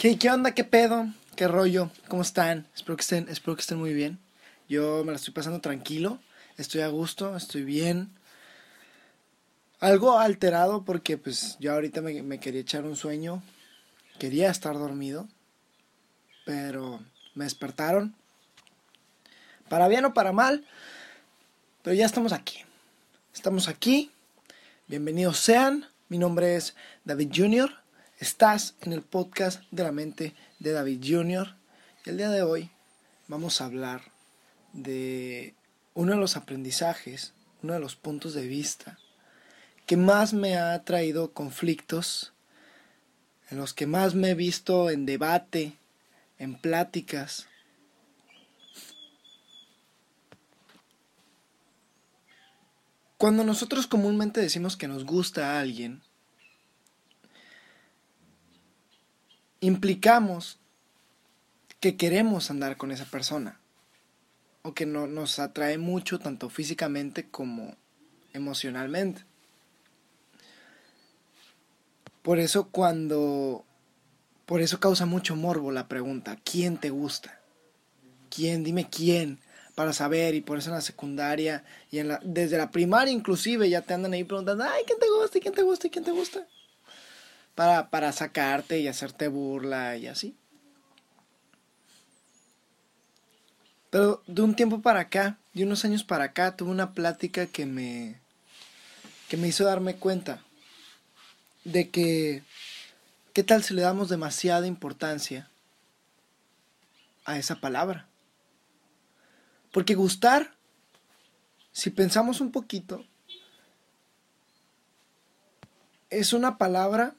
¿qué onda? ¿Qué pedo? ¿Qué rollo? ¿Cómo están? Espero que estén, espero que estén muy bien. Yo me la estoy pasando tranquilo, estoy a gusto, estoy bien. Algo alterado porque pues yo ahorita me, me quería echar un sueño, quería estar dormido, pero me despertaron. Para bien o para mal, pero ya estamos aquí. Estamos aquí. Bienvenidos sean. Mi nombre es David Jr. Estás en el podcast de la mente de David Jr. Y el día de hoy vamos a hablar de uno de los aprendizajes, uno de los puntos de vista que más me ha traído conflictos, en los que más me he visto en debate, en pláticas. Cuando nosotros comúnmente decimos que nos gusta a alguien, implicamos que queremos andar con esa persona o que no, nos atrae mucho tanto físicamente como emocionalmente. Por eso cuando por eso causa mucho morbo la pregunta, ¿quién te gusta? ¿Quién? Dime quién para saber y por eso en la secundaria y desde la primaria inclusive ya te andan ahí preguntando, "Ay, ¿quién te gusta? ¿Y quién te gusta? ¿Y quién te gusta?" Para sacarte y hacerte burla y así. Pero de un tiempo para acá, de unos años para acá, tuve una plática que me que me hizo darme cuenta de que qué tal si le damos demasiada importancia a esa palabra. Porque gustar, si pensamos un poquito, es una palabra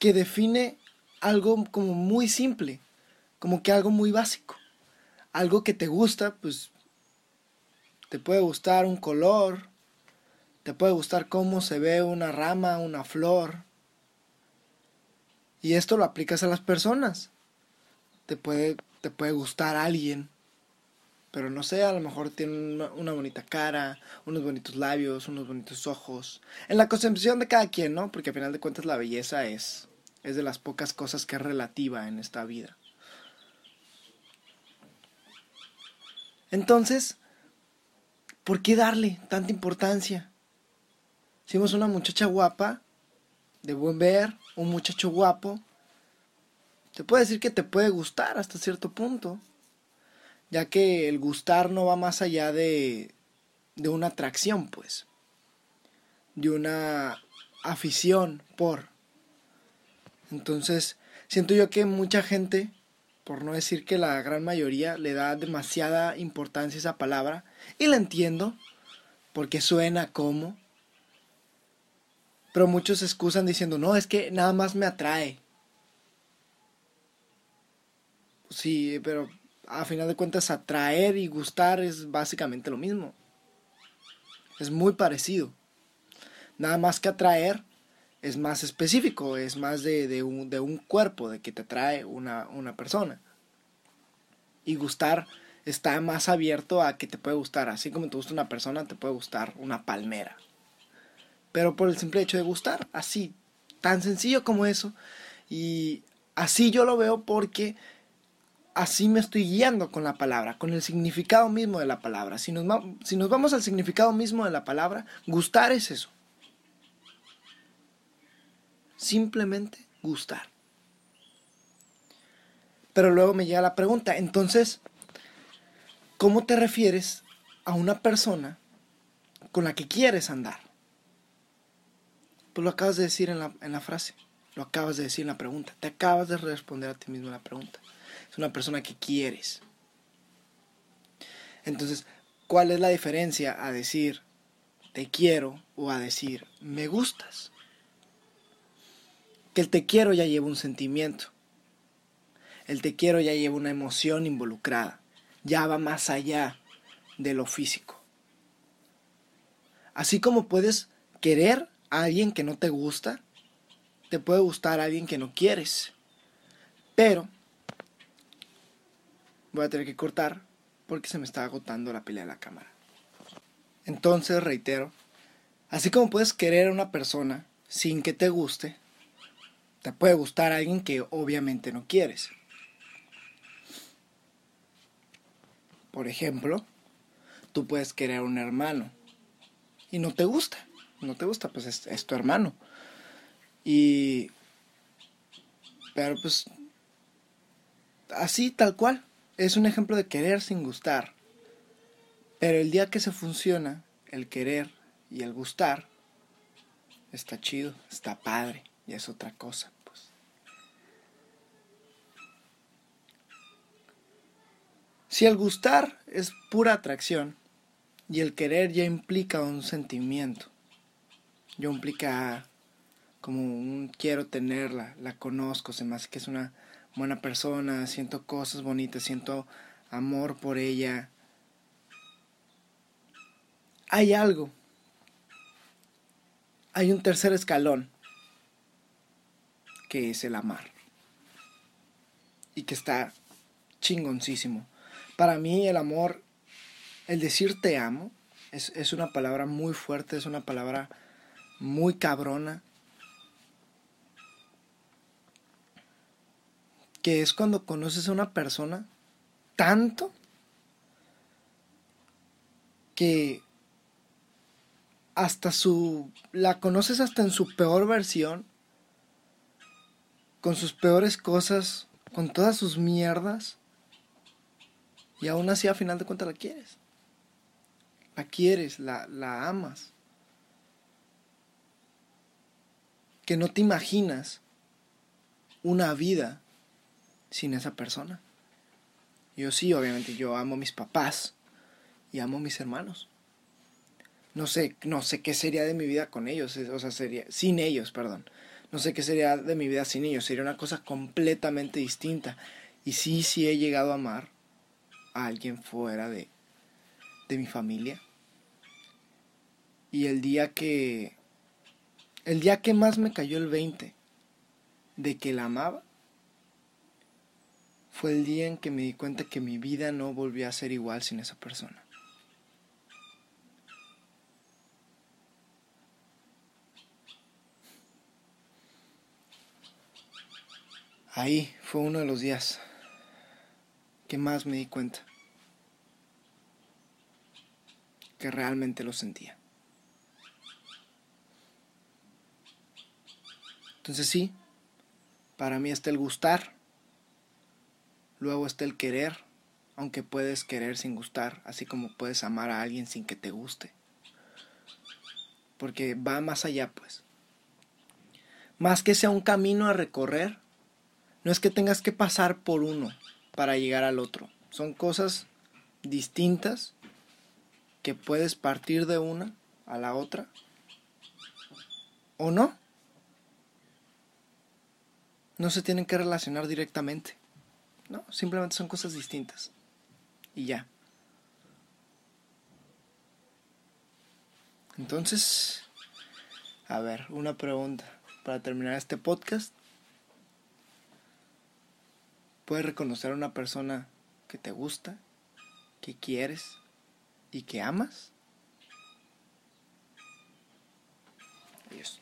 que define algo como muy simple, como que algo muy básico. Algo que te gusta, pues te puede gustar un color, te puede gustar cómo se ve una rama, una flor. Y esto lo aplicas a las personas. Te puede, te puede gustar alguien, pero no sé, a lo mejor tiene una, una, bonita cara, unos bonitos labios, unos bonitos ojos. En la concepción de cada quien, ¿no? Porque al final de cuentas la belleza es, es de las pocas cosas que es relativa en esta vida. Entonces, ¿por qué darle tanta importancia? Si vemos una muchacha guapa, de buen ver, un muchacho guapo, te puede decir que te puede gustar hasta cierto punto, ya que el gustar no va más allá de, de una atracción, pues, de una afición por. Entonces, siento yo que mucha gente, por no decir que la gran mayoría, le da demasiada importancia a esa palabra, y la entiendo, porque suena como, pero muchos se excusan diciendo, no, es que nada más me atrae. Sí, pero a final de cuentas atraer y gustar es básicamente lo mismo. Es muy parecido. Nada más que atraer es más específico, es más de, de, un, de un, cuerpo, de que te atrae una, una persona. Y gustar está más abierto a que te puede gustar. Así como te gusta una persona, te puede gustar una palmera pero por el simple hecho de gustar, así, tan sencillo como eso. Y así yo lo veo porque así me estoy guiando con la palabra, con el significado mismo de la palabra. Si nos, si nos vamos al significado mismo de la palabra, gustar es eso. Simplemente gustar. Pero luego me llega la pregunta, entonces, ¿cómo te refieres a una persona con la que quieres andar? Pues lo acabas de decir en la, en la frase, lo acabas de decir en la pregunta, te acabas de responder a ti mismo la pregunta. Es una persona que quieres. Entonces, ¿cuál es la diferencia a decir te quiero o a decir me gustas? El te quiero ya lleva un sentimiento. El te quiero ya lleva una emoción involucrada. Ya va más allá de lo físico. Así como puedes querer a alguien que no te gusta, te puede gustar a alguien que no quieres. Pero voy a tener que cortar porque se me está agotando la pelea de la cámara. Entonces, reitero, así como puedes querer a una persona sin que te guste, te puede gustar alguien que obviamente no quieres. Por ejemplo, tú puedes querer a un hermano y no te gusta, no te gusta, pues es, es tu hermano. Y... Pero pues... Así, tal cual. Es un ejemplo de querer sin gustar. Pero el día que se funciona, el querer y el gustar, está chido, está padre, y es otra cosa, pues. Si el gustar es pura atracción y el querer ya implica un sentimiento, ya implica como un quiero tenerla, la conozco, se me hace que es una buena persona, siento cosas bonitas, siento amor por ella. Hay algo hay un tercer escalón, que es el amar. Y que está chingoncísimo. Para mí el amor, el decir te amo, es, es una palabra muy fuerte, es una palabra muy cabrona. Que es cuando conoces a una persona tanto que hasta su... la conoces hasta en su peor versión, con sus peores cosas, con todas sus mierdas, y aún así a final de cuentas la quieres. La quieres, la, la amas. Que no te imaginas una vida sin esa persona. Yo sí, obviamente, yo amo a mis papás y amo a mis hermanos no sé, no sé qué sería de mi vida con ellos, o sea, sería sin ellos, perdón. No sé qué sería de mi vida sin ellos, sería una cosa completamente distinta. Y sí, sí he llegado a amar a alguien fuera de, de mi familia. Y el día que el día que más me cayó el 20 de que la amaba fue el día en que me di cuenta que mi vida no volvía a ser igual sin esa persona. Ahí fue uno de los días que más me di cuenta que realmente lo sentía. Entonces sí, para mí está el gustar, luego está el querer, aunque puedes querer sin gustar, así como puedes amar a alguien sin que te guste. Porque va más allá, pues. Más que sea un camino a recorrer, no es que tengas que pasar por uno para llegar al otro. Son cosas distintas que puedes partir de una a la otra. ¿O no? No se tienen que relacionar directamente. No, simplemente son cosas distintas. Y ya. Entonces, a ver, una pregunta para terminar este podcast. Puedes reconocer a una persona que te gusta, que quieres y que amas. Adiós.